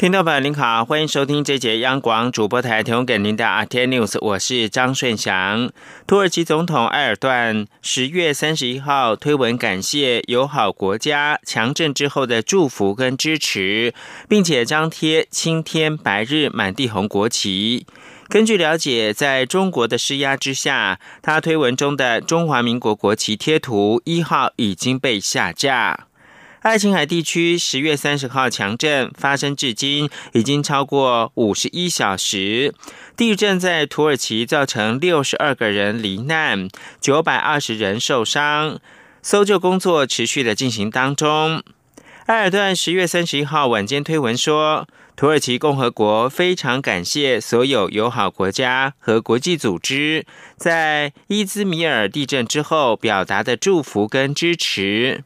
听众朋友您好，欢迎收听这节央广主播台提供给您的阿天 News，我是张顺祥。土耳其总统埃尔段十月三十一号推文感谢友好国家强震之后的祝福跟支持，并且张贴青天白日满地红国旗。根据了解，在中国的施压之下，他推文中的中华民国国旗贴图一号已经被下架。爱琴海地区十月三十号强震发生至今已经超过五十一小时，地震在土耳其造成六十二个人罹难，九百二十人受伤，搜救工作持续的进行当中。埃尔段十月三十一号晚间推文说，土耳其共和国非常感谢所有友好国家和国际组织在伊兹米尔地震之后表达的祝福跟支持。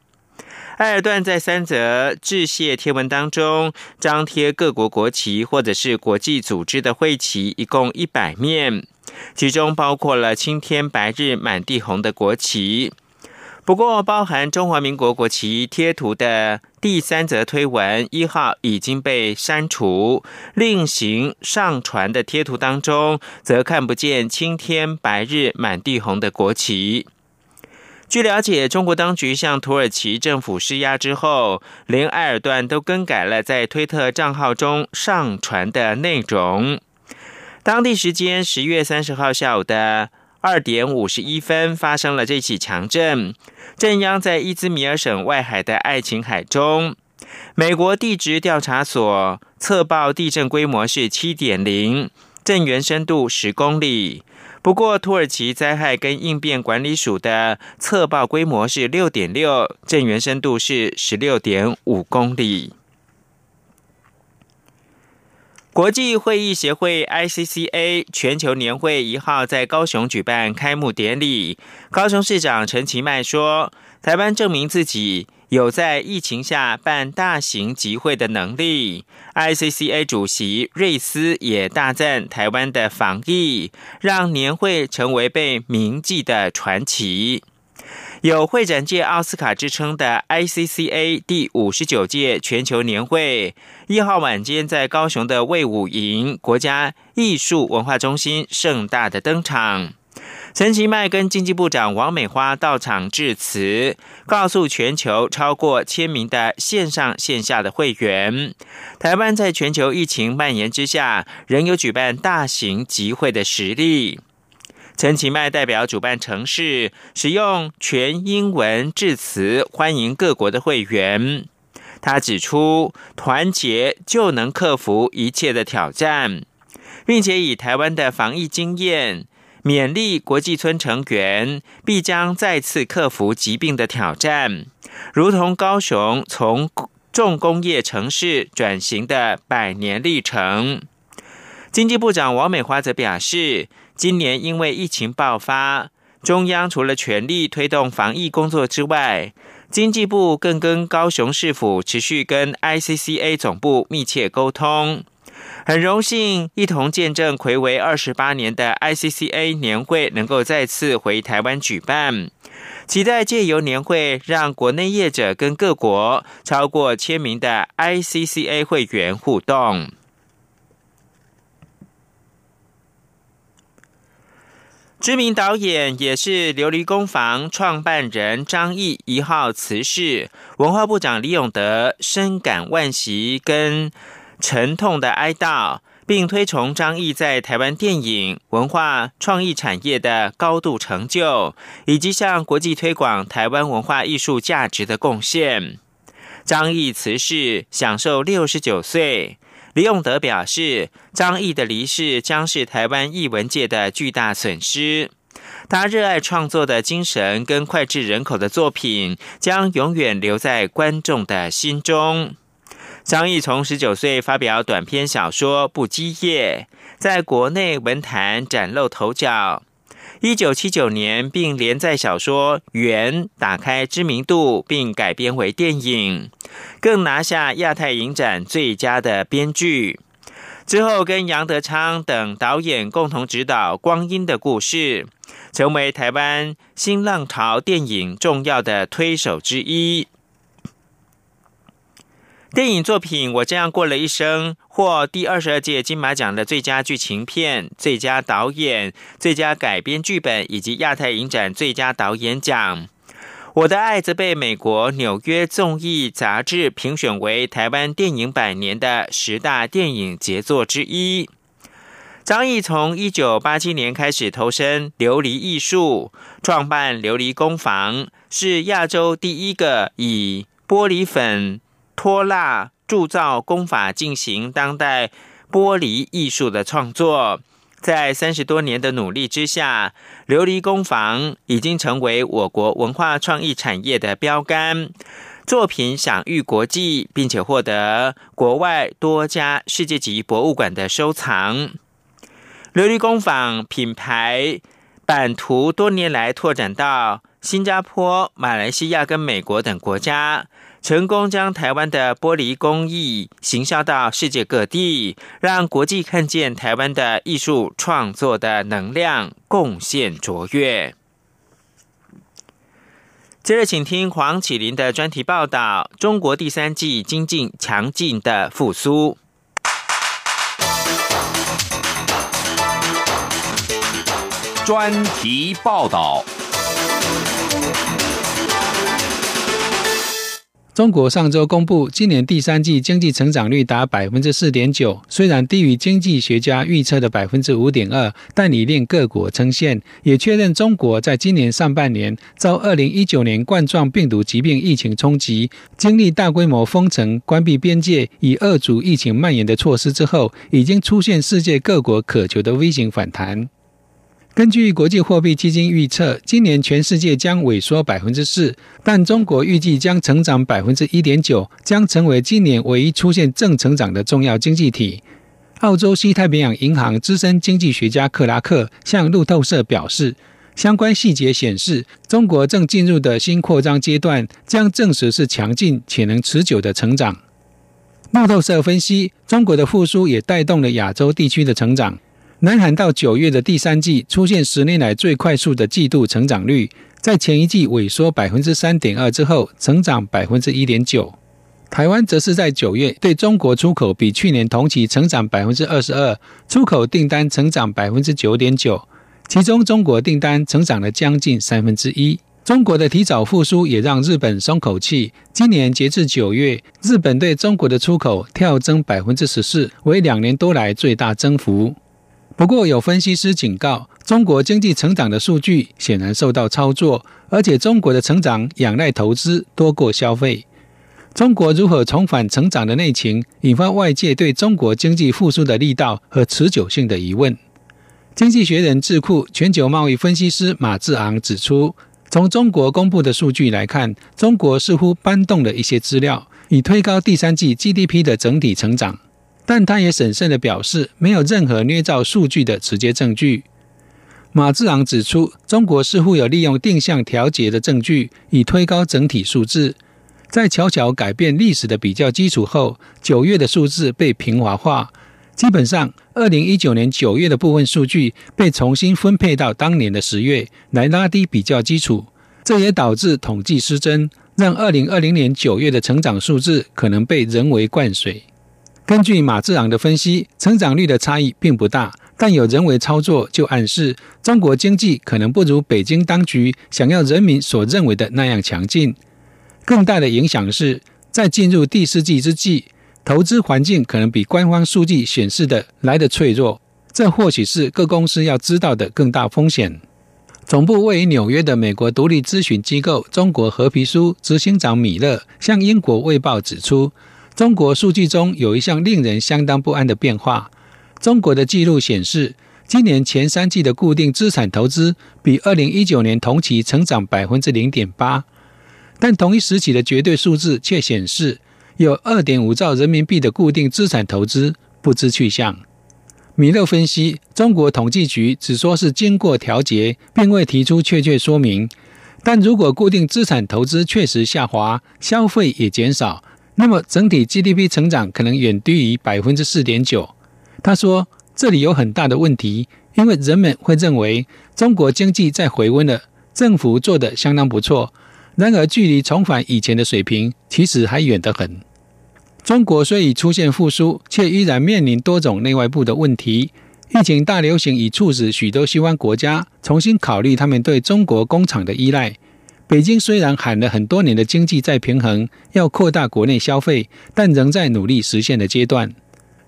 埃尔段在三则致谢贴文当中张贴各国国旗或者是国际组织的会旗，一共一百面，其中包括了青天白日满地红的国旗。不过，包含中华民国国旗贴图的第三则推文一号已经被删除，另行上传的贴图当中则看不见青天白日满地红的国旗。据了解，中国当局向土耳其政府施压之后，连埃尔段都更改了在推特账号中上传的内容。当地时间十月三十号下午的二点五十一分，发生了这起强震，震央在伊兹米尔省外海的爱琴海中。美国地质调查所测报地震规模是七点零，震源深度十公里。不过，土耳其灾害跟应变管理署的测报规模是六点六，震源深度是十六点五公里。国际会议协会 （ICCA） 全球年会一号在高雄举办开幕典礼，高雄市长陈其迈说：“台湾证明自己。”有在疫情下办大型集会的能力，ICCA 主席瑞斯也大赞台湾的防疫，让年会成为被铭记的传奇。有会展界奥斯卡之称的 ICCA 第五十九届全球年会，一号晚间在高雄的魏武营国家艺术文化中心盛大的登场。陈其迈跟经济部长王美花到场致辞，告诉全球超过千名的线上线下的会员，台湾在全球疫情蔓延之下，仍有举办大型集会的实力。陈其迈代表主办城市，使用全英文致辞，欢迎各国的会员。他指出，团结就能克服一切的挑战，并且以台湾的防疫经验。勉励国际村成员必将再次克服疾病的挑战，如同高雄从重工业城市转型的百年历程。经济部长王美花则表示，今年因为疫情爆发，中央除了全力推动防疫工作之外，经济部更跟高雄市府持续跟 ICCA 总部密切沟通。很荣幸一同见证魁违二十八年的 ICCA 年会能够再次回台湾举办，期待借由年会让国内业者跟各国超过千名的 ICCA 会员互动。知名导演也是琉璃工坊创办人张毅一号辞世，文化部长李永德深感惋惜跟。沉痛的哀悼，并推崇张毅在台湾电影文化创意产业的高度成就，以及向国际推广台湾文化艺术价值的贡献。张毅辞世，享受六十九岁。李永德表示，张毅的离世将是台湾艺文界的巨大损失。他热爱创作的精神跟脍炙人口的作品，将永远留在观众的心中。张毅从十九岁发表短篇小说《不羁夜》，在国内文坛崭露头角。一九七九年，并连载小说《缘》，打开知名度，并改编为电影，更拿下亚太影展最佳的编剧。之后，跟杨德昌等导演共同执导《光阴的故事》，成为台湾新浪潮电影重要的推手之一。电影作品《我这样过了一生》获第二十二届金马奖的最佳剧情片、最佳导演、最佳改编剧本以及亚太影展最佳导演奖。《我的爱》则被美国纽约综艺杂志评选为台湾电影百年的十大电影杰作之一。张毅从一九八七年开始投身琉璃艺术，创办琉璃工坊，是亚洲第一个以玻璃粉。拖蜡铸造工法进行当代玻璃艺术的创作，在三十多年的努力之下，琉璃工坊已经成为我国文化创意产业的标杆，作品享誉国际，并且获得国外多家世界级博物馆的收藏。琉璃工坊品牌版图多年来拓展到新加坡、马来西亚跟美国等国家。成功将台湾的玻璃工艺行销到世界各地，让国际看见台湾的艺术创作的能量，贡献卓越。接着，请听黄启林的专题报道：中国第三季经济强劲的复苏。专题报道。中国上周公布，今年第三季经济成长率达百分之四点九，虽然低于经济学家预测的百分之五点二，但已令各国称羡，也确认中国在今年上半年遭二零一九年冠状病毒疾病疫情冲击，经历大规模封城、关闭边界以遏阻疫情蔓延的措施之后，已经出现世界各国渴求的微型反弹。根据国际货币基金预测，今年全世界将萎缩百分之四，但中国预计将成长百分之一点九，将成为今年唯一出现正成长的重要经济体。澳洲西太平洋银行资深经济学家克拉克向路透社表示，相关细节显示，中国正进入的新扩张阶段将证实是强劲且能持久的成长。路透社分析，中国的复苏也带动了亚洲地区的成长。南韩到九月的第三季出现十年来最快速的季度成长率，在前一季萎缩百分之三点二之后，成长百分之一点九。台湾则是在九月对中国出口比去年同期成长百分之二十二，出口订单成长百分之九点九，其中中国订单成长了将近三分之一。中国的提早复苏也让日本松口气，今年截至九月，日本对中国的出口跳增百分之十四，为两年多来最大增幅。不过，有分析师警告，中国经济成长的数据显然受到操作，而且中国的成长仰赖投资多过消费。中国如何重返成长的内情，引发外界对中国经济复苏的力道和持久性的疑问。经济学人智库全球贸易分析师马志昂指出，从中国公布的数据来看，中国似乎搬动了一些资料，以推高第三季 GDP 的整体成长。但他也审慎地表示，没有任何捏造数据的直接证据。马志昂指出，中国似乎有利用定向调节的证据，以推高整体数字。在悄悄改变历史的比较基础后，九月的数字被平滑化。基本上，二零一九年九月的部分数据被重新分配到当年的十月，来拉低比较基础。这也导致统计失真，让二零二零年九月的成长数字可能被人为灌水。根据马志昂的分析，成长率的差异并不大，但有人为操作就暗示中国经济可能不如北京当局想要人民所认为的那样强劲。更大的影响是在进入第四季之际，投资环境可能比官方数据显示的来得脆弱。这或许是各公司要知道的更大风险。总部位于纽约的美国独立咨询机构中国和皮书执行长米勒向英国卫报指出。中国数据中有一项令人相当不安的变化。中国的记录显示，今年前三季的固定资产投资比二零一九年同期成长百分之零点八，但同一时期的绝对数字却显示，有二点五兆人民币的固定资产投资不知去向。米勒分析，中国统计局只说是经过调节，并未提出确切说明。但如果固定资产投资确实下滑，消费也减少，那么整体 GDP 成长可能远低于百分之四点九。他说，这里有很大的问题，因为人们会认为中国经济在回温了，政府做得相当不错。然而，距离重返以前的水平，其实还远得很。中国虽已出现复苏，却依然面临多种内外部的问题。疫情大流行已促使许多西方国家重新考虑他们对中国工厂的依赖。北京虽然喊了很多年的经济再平衡，要扩大国内消费，但仍在努力实现的阶段。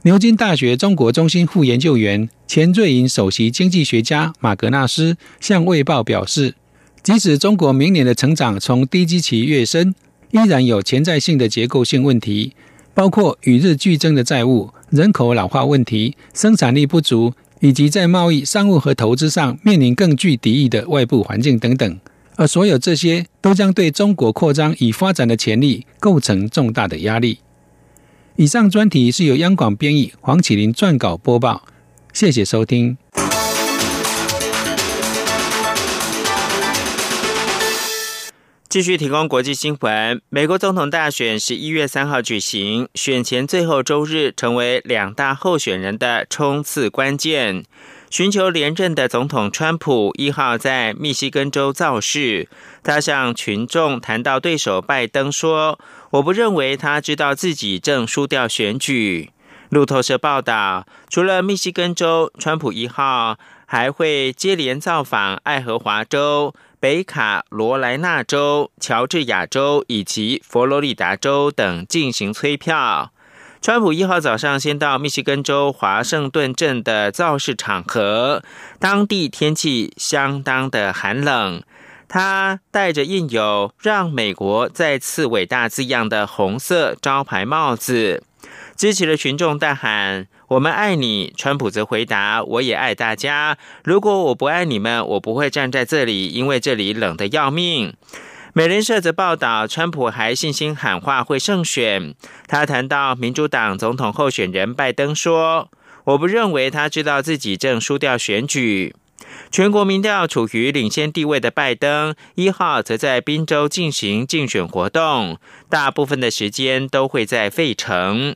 牛津大学中国中心副研究员、前瑞银首席经济学家马格纳斯向《卫报》表示，即使中国明年的成长从低基期跃升，依然有潜在性的结构性问题，包括与日俱增的债务。人口老化问题、生产力不足，以及在贸易、商务和投资上面临更具敌意的外部环境等等，而所有这些都将对中国扩张与发展的潜力构成重大的压力。以上专题是由央广编译，黄启林撰稿播报。谢谢收听。继续提供国际新闻。美国总统大选十一月三号举行，选前最后周日成为两大候选人的冲刺关键。寻求连任的总统川普一号在密西根州造势，他向群众谈到对手拜登说：“我不认为他知道自己正输掉选举。”路透社报道，除了密西根州，川普一号还会接连造访爱荷华州。北卡罗来纳州、乔治亚州以及佛罗里达州等进行催票。川普一号早上先到密西根州华盛顿镇的造势场合，当地天气相当的寒冷。他戴着印有“让美国再次伟大”字样的红色招牌帽子，支持的群众大喊。我们爱你，川普则回答：“我也爱大家。如果我不爱你们，我不会站在这里，因为这里冷得要命。”美联社则报道，川普还信心喊话会胜选。他谈到民主党总统候选人拜登说：“我不认为他知道自己正输掉选举。”全国民调处于领先地位的拜登一号则在宾州进行竞选活动，大部分的时间都会在费城。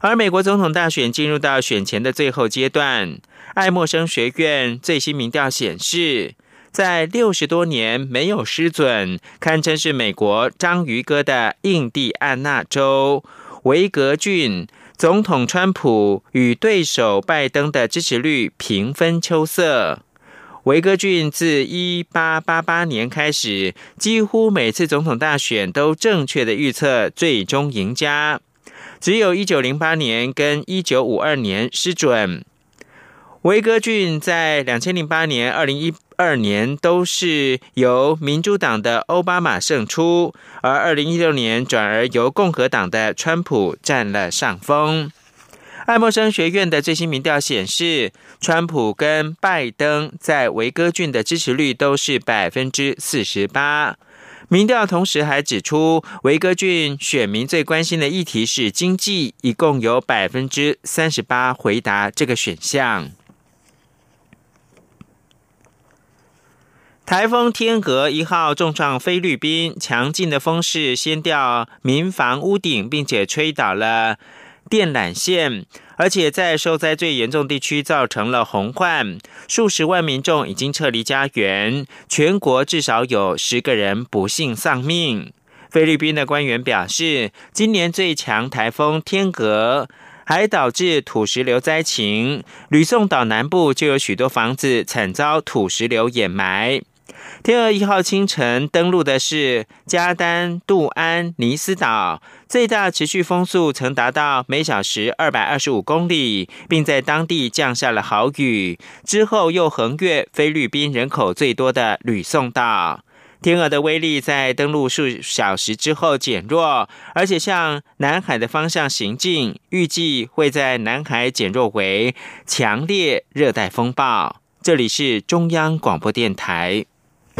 而美国总统大选进入到选前的最后阶段，爱默生学院最新民调显示，在六十多年没有失准，堪称是美国章鱼哥的印第安纳州维格郡总统川普与对手拜登的支持率平分秋色。维格郡自一八八八年开始，几乎每次总统大选都正确的预测最终赢家。只有一九零八年跟一九五二年失准。维格郡在两千零八年、二零一二年都是由民主党的奥巴马胜出，而二零一六年转而由共和党的川普占了上风。爱默生学院的最新民调显示，川普跟拜登在维格郡的支持率都是百分之四十八。民调同时还指出，维格郡选民最关心的议题是经济，一共有百分之三十八回答这个选项。台风天鹅一号重创菲律宾，强劲的风势掀掉民房屋顶，并且吹倒了电缆线。而且在受灾最严重地区造成了洪患，数十万民众已经撤离家园，全国至少有十个人不幸丧命。菲律宾的官员表示，今年最强台风天鹅还导致土石流灾情，吕宋岛南部就有许多房子惨遭土石流掩埋。天鹅一号清晨登陆的是加丹杜安尼斯岛，最大持续风速曾达到每小时二百二十五公里，并在当地降下了豪雨。之后又横越菲律宾人口最多的吕宋岛。天鹅的威力在登陆数小时之后减弱，而且向南海的方向行进，预计会在南海减弱为强烈热带风暴。这里是中央广播电台。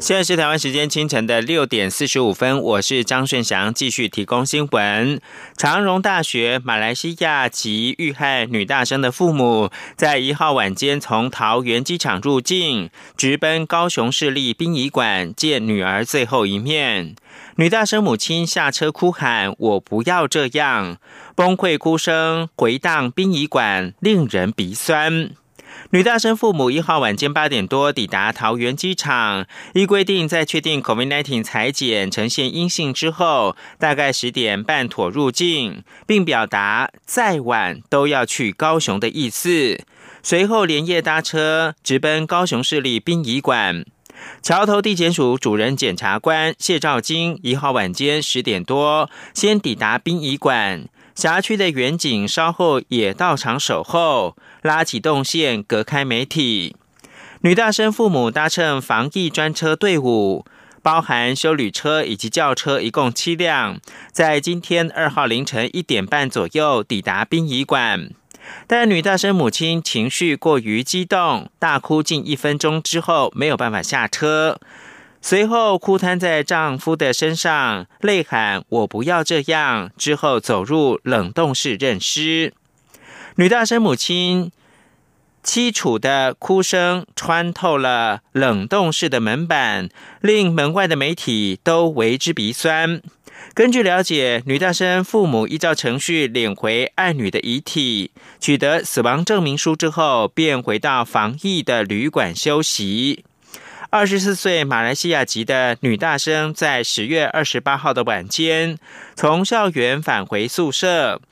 现在是台湾时间清晨的六点四十五分，我是张顺祥，继续提供新闻。长荣大学马来西亚籍遇害女大生的父母，在一号晚间从桃园机场入境，直奔高雄市立殡仪馆见女儿最后一面。女大生母亲下车哭喊：“我不要这样！”崩溃哭声回荡殡仪馆，令人鼻酸。女大生父母一号晚间八点多抵达桃园机场，依规定在确定 COVID-19 裁检呈现阴性之后，大概十点半妥入境，并表达再晚都要去高雄的意思。随后连夜搭车直奔高雄市立殡仪馆。桥头地检署主任检察官谢兆金一号晚间十点多先抵达殡仪馆。辖区的远警稍后也到场守候，拉起动线隔开媒体。女大生父母搭乘防疫专车队伍，包含修旅车以及轿车，一共七辆，在今天二号凌晨一点半左右抵达殡仪馆。但女大生母亲情绪过于激动，大哭近一分钟之后没有办法下车。随后哭瘫在丈夫的身上，泪喊“我不要这样”。之后走入冷冻室认尸。女大生母亲凄楚的哭声穿透了冷冻室的门板，令门外的媒体都为之鼻酸。根据了解，女大生父母依照程序领回爱女的遗体，取得死亡证明书之后，便回到防疫的旅馆休息。二十四岁马来西亚籍的女大生，在十月二十八号的晚间，从校园返回宿舍，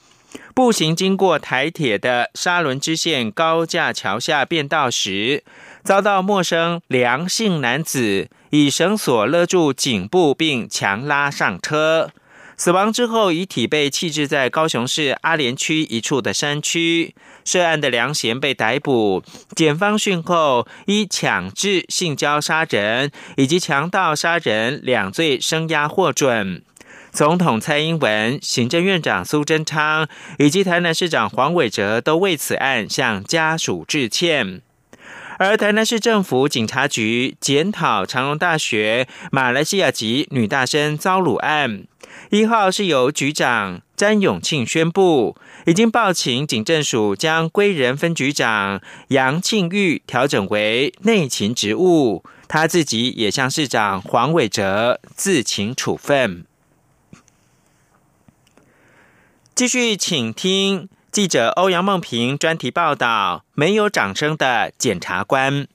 步行经过台铁的沙仑支线高架桥下便道时，遭到陌生梁姓男子以绳索勒住颈部，并强拉上车。死亡之后，遗体被弃置在高雄市阿联区一处的山区。涉案的梁贤被逮捕，检方讯后依强制性交杀人以及强盗杀人两罪声押获准。总统蔡英文、行政院长苏贞昌以及台南市长黄伟哲都为此案向家属致歉。而台南市政府警察局检讨长荣大学马来西亚籍女大生遭辱案。一号是由局长詹永庆宣布，已经报请警政署将归仁分局长杨庆玉调整为内勤职务，他自己也向市长黄伟哲自请处分。继续，请听记者欧阳梦平专题报道：没有掌声的检察官。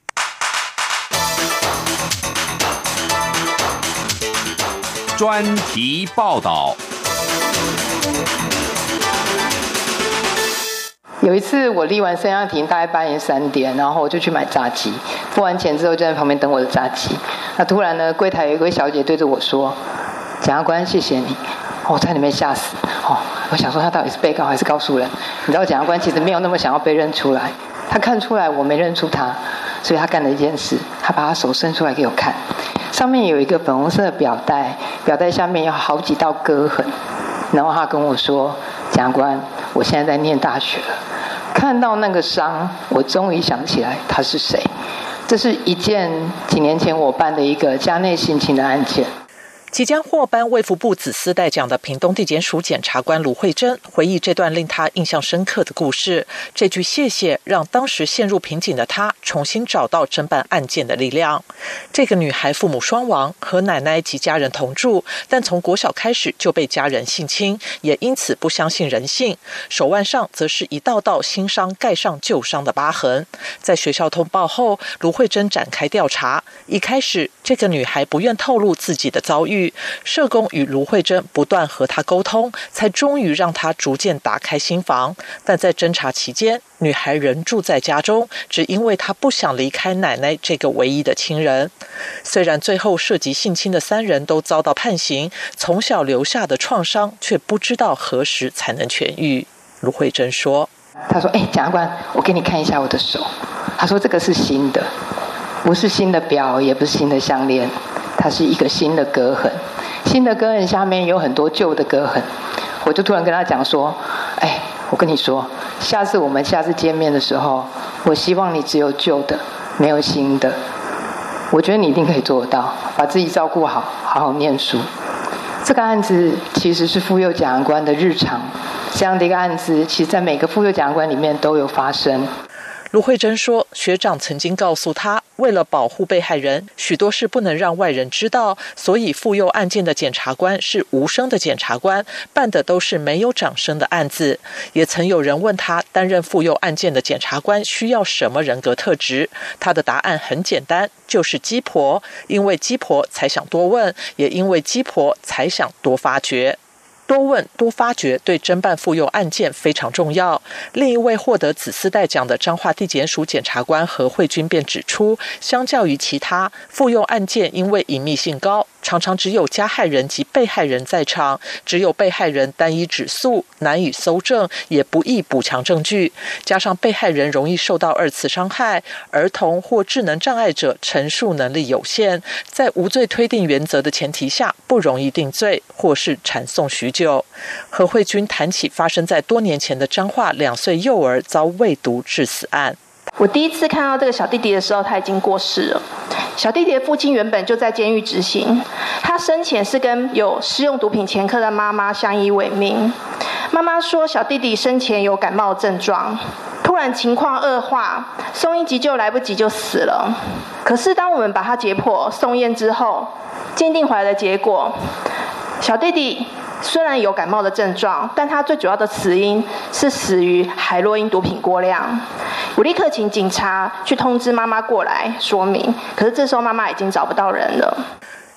专题报道。有一次我立完升降庭，大概半夜三点，然后我就去买炸鸡。付完钱之后，就在旁边等我的炸鸡。那突然呢，柜台有一位小姐对着我说：“检察官，谢谢你。”我在里面吓死。哦，我想说他到底是被告还是告诉人？你知道，检察官其实没有那么想要被认出来。他看出来我没认出他，所以他干了一件事，他把他手伸出来给我看。上面有一个粉红色的表带，表带下面有好几道割痕。然后他跟我说：“检察官，我现在在念大学了。看到那个伤，我终于想起来他是谁。这是一件几年前我办的一个家内性侵的案件。”即将获颁卫福部紫丝带奖的屏东地检署检察官卢慧珍回忆这段令他印象深刻的故事。这句谢谢让当时陷入瓶颈的他重新找到侦办案件的力量。这个女孩父母双亡，和奶奶及家人同住，但从国小开始就被家人性侵，也因此不相信人性。手腕上则是一道道新伤盖上旧伤的疤痕。在学校通报后，卢慧珍展开调查。一开始，这个女孩不愿透露自己的遭遇。社工与卢慧珍不断和他沟通，才终于让他逐渐打开心房。但在侦查期间，女孩仍住在家中，只因为她不想离开奶奶这个唯一的亲人。虽然最后涉及性侵的三人都遭到判刑，从小留下的创伤却不知道何时才能痊愈。卢慧珍说：“他说，哎，检察官，我给你看一下我的手。他说这个是新的，不是新的表，也不是新的项链。”它是一个新的割痕，新的割痕下面有很多旧的割痕。我就突然跟他讲说：“哎，我跟你说，下次我们下次见面的时候，我希望你只有旧的，没有新的。我觉得你一定可以做得到，把自己照顾好，好好念书。这个案子其实是妇幼检察官的日常，这样的一个案子，其实在每个妇幼检察官里面都有发生。”卢慧珍说：“学长曾经告诉他，为了保护被害人，许多事不能让外人知道，所以妇幼案件的检察官是无声的检察官，办的都是没有掌声的案子。也曾有人问他，担任妇幼案件的检察官需要什么人格特质？他的答案很简单，就是鸡婆，因为鸡婆才想多问，也因为鸡婆才想多发掘。”多问多发掘，对侦办妇幼案件非常重要。另一位获得紫丝带奖的彰化地检署检察官何慧君便指出，相较于其他妇幼案件，因为隐秘性高。常常只有加害人及被害人在场，只有被害人单一指诉，难以搜证，也不易补强证据。加上被害人容易受到二次伤害，儿童或智能障碍者陈述能力有限，在无罪推定原则的前提下，不容易定罪，或是缠讼许久。何慧君谈起发生在多年前的彰化两岁幼儿遭喂毒致死案。我第一次看到这个小弟弟的时候，他已经过世了。小弟弟的父亲原本就在监狱执行，他生前是跟有施用毒品前科的妈妈相依为命。妈妈说，小弟弟生前有感冒症状，突然情况恶化，送医急救来不及就死了。可是当我们把他解剖送验之后，鉴定回来的结果，小弟弟。虽然有感冒的症状，但他最主要的死因是死于海洛因毒品过量。我立刻请警察去通知妈妈过来说明，可是这时候妈妈已经找不到人了。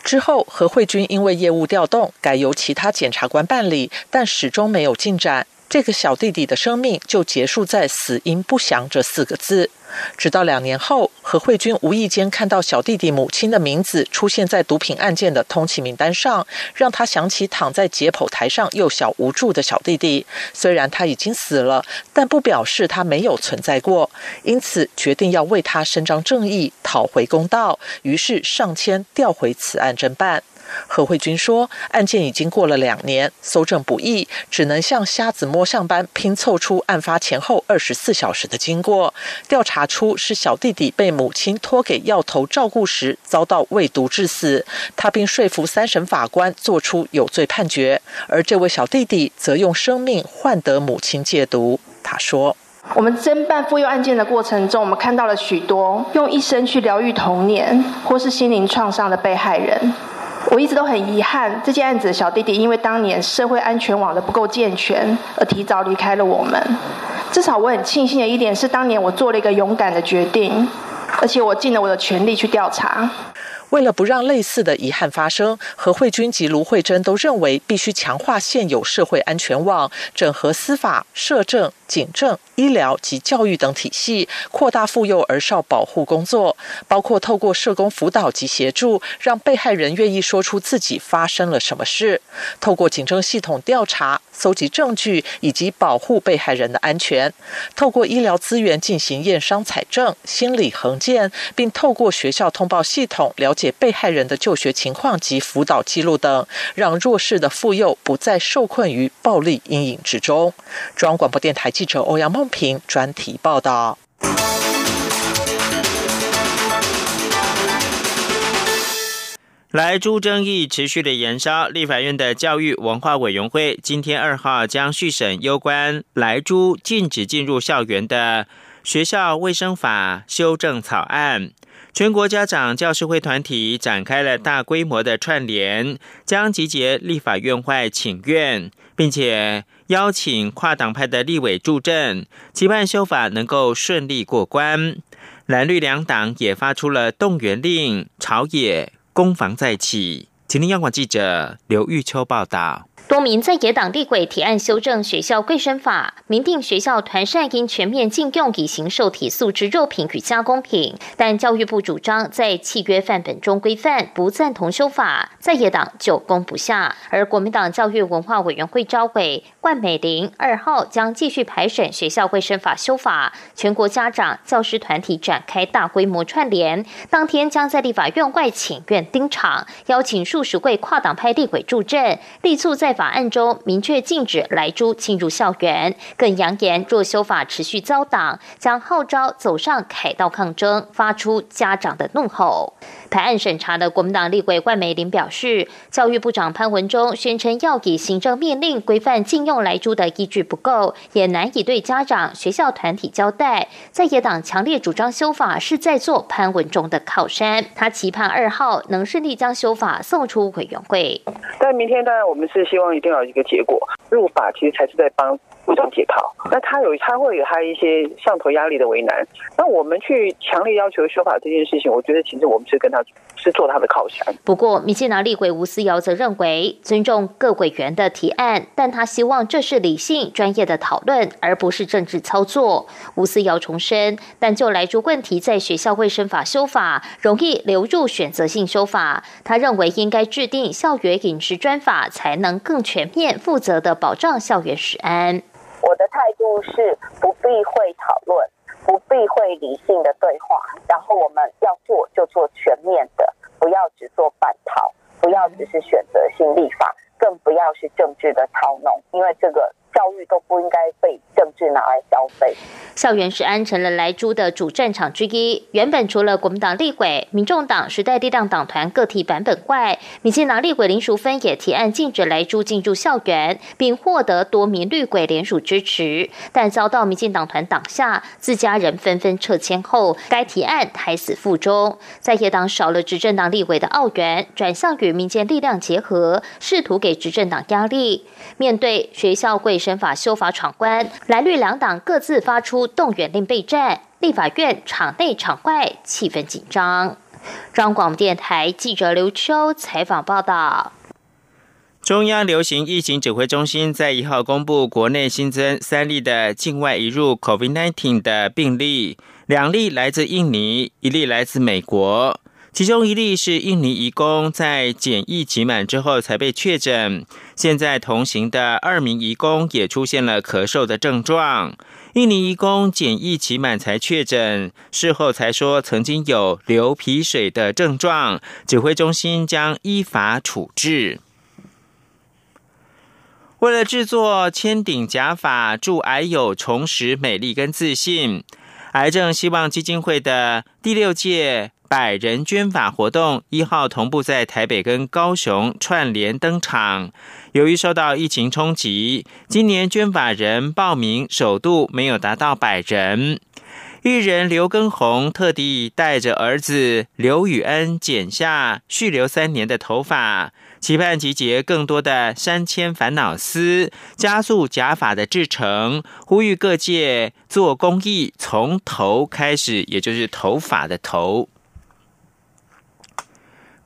之后，何慧君因为业务调动，改由其他检察官办理，但始终没有进展。这个小弟弟的生命就结束在“死因不详”这四个字。直到两年后，何慧君无意间看到小弟弟母亲的名字出现在毒品案件的通缉名单上，让他想起躺在解剖台上幼小无助的小弟弟。虽然他已经死了，但不表示他没有存在过。因此，决定要为他伸张正义，讨回公道。于是上签调回此案侦办。何慧君说：“案件已经过了两年，搜证不易，只能像瞎子摸象般拼凑出案发前后二十四小时的经过。调查出是小弟弟被母亲托给药头照顾时遭到喂毒致死，他并说服三审法官作出有罪判决。而这位小弟弟则用生命换得母亲戒毒。”他说：“我们侦办妇幼案件的过程中，我们看到了许多用一生去疗愈童年或是心灵创伤的被害人。”我一直都很遗憾，这件案子的小弟弟因为当年社会安全网的不够健全，而提早离开了我们。至少我很庆幸的一点是，当年我做了一个勇敢的决定，而且我尽了我的全力去调查。为了不让类似的遗憾发生，何慧君及卢慧珍都认为必须强化现有社会安全网，整合司法、社政、警政、医疗及教育等体系，扩大妇幼儿少保护工作，包括透过社工辅导及协助，让被害人愿意说出自己发生了什么事；透过警政系统调查、搜集证据以及保护被害人的安全；透过医疗资源进行验伤采证、心理横见，并透过学校通报系统了解。被害人的就学情况及辅导记录等，让弱势的妇幼不再受困于暴力阴影之中。中央广播电台记者欧阳梦平专题报道。来猪争议持续的延烧，立法院的教育文化委员会今天二号将续审有关来猪禁止进入校园的学校卫生法修正草案。全国家长教师会团体展开了大规模的串联，将集结立法院外请愿，并且邀请跨党派的立委助阵，期盼修法能够顺利过关。蓝绿两党也发出了动员令，朝野攻防再起。请听央广记者刘玉秋报道。多名在野党立委提案修正学校卫生法，明定学校团膳应全面禁用乙型受体素质肉品与加工品。但教育部主张在契约范本中规范，不赞同修法，在野党就攻不下。而国民党教育文化委员会召委冠美玲二号将继续排审学校卫生法修法，全国家长、教师团体展开大规模串联，当天将在立法院外请愿丁场，邀请数十位跨党派立委助阵，力促在。法案中明确禁止来猪进入校园，更扬言若修法持续遭挡，将号召走上凯道抗争，发出家长的怒吼。台案审查的国民党立委万美玲表示，教育部长潘文忠宣称要以行政命令规范禁用来猪的依据不够，也难以对家长、学校团体交代。在野党强烈主张修法是在做潘文忠的靠山，他期盼二号能顺利将修法送出委员会。但明天当然我们是希望一定要有一个结果，入法其实才是在帮。部长解套，那他有他会有他一些上头压力的为难。那我们去强烈要求修法这件事情，我觉得其实我们是跟他是做他的靠山。不过，民进党立委吴思瑶则认为尊重各委员的提案，但他希望这是理性专业的讨论，而不是政治操作。吴思瑶重申，但就来猪问题，在学校卫生法修法容易流入选择性修法。他认为应该制定校园饮食专法，才能更全面、负责的保障校园治安。我的态度是不避讳讨论，不避讳理性的对话，然后我们要做就做全面的，不要只做半套，不要只是选择性立法，更不要是政治的操弄，因为这个。教育都不应该被政治拿来消费。校园是安成了莱珠的主战场之一。原本除了国民党立委、民众党、时代力量党团个体版本外，民进党立委林淑芬也提案禁止莱珠进入校园，并获得多名绿鬼联署支持，但遭到民进党团挡下，自家人纷纷撤迁后，该提案胎死腹中。在野党少了执政党立委的澳元，转向与民间力量结合，试图给执政党压力。面对学校会生法修法闯关，蓝绿两党各自发出动员令备战，立法院场内场外气氛紧张。中广电台记者刘秋采访报道。中央流行疫情指挥中心在一号公布，国内新增三例的境外移入 COVID-19 的病例，两例来自印尼，一例来自美国。其中一例是印尼移工，在检疫期满之后才被确诊。现在同行的二名移工也出现了咳嗽的症状。印尼移工检疫期满才确诊，事后才说曾经有流鼻水的症状。指挥中心将依法处置。为了制作千顶假发，助癌友重拾美丽跟自信，癌症希望基金会的第六届。百人捐法活动一号同步在台北跟高雄串联登场。由于受到疫情冲击，今年捐法人报名首度没有达到百人。艺人刘畊宏特地带着儿子刘宇恩剪下续留三年的头发，期盼集结更多的三千烦恼丝，加速假发的制成。呼吁各界做公益，从头开始，也就是头发的头。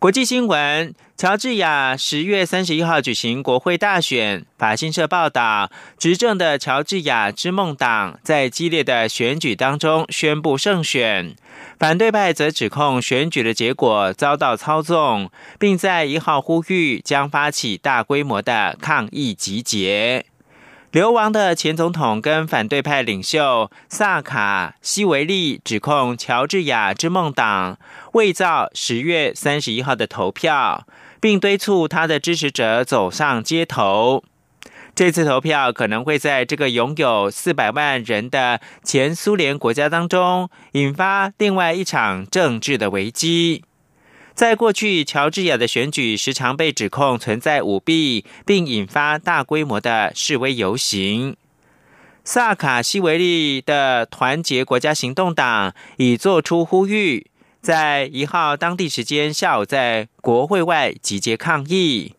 国际新闻：乔治亚十月三十一号举行国会大选。法新社报道，执政的乔治亚之梦党在激烈的选举当中宣布胜选，反对派则指控选举的结果遭到操纵，并在一号呼吁将发起大规模的抗议集结。流亡的前总统跟反对派领袖萨卡西维利指控乔治亚之梦党伪造十月三十一号的投票，并敦促他的支持者走上街头。这次投票可能会在这个拥有四百万人的前苏联国家当中引发另外一场政治的危机。在过去，乔治亚的选举时常被指控存在舞弊，并引发大规模的示威游行。萨卡西维利的团结国家行动党已做出呼吁，在一号当地时间下午在国会外集结抗议。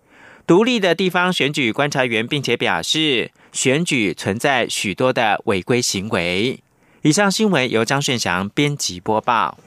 独立的地方选举观察员并且表示，选举存在许多的违规行为。以上新闻由张顺祥编辑播报。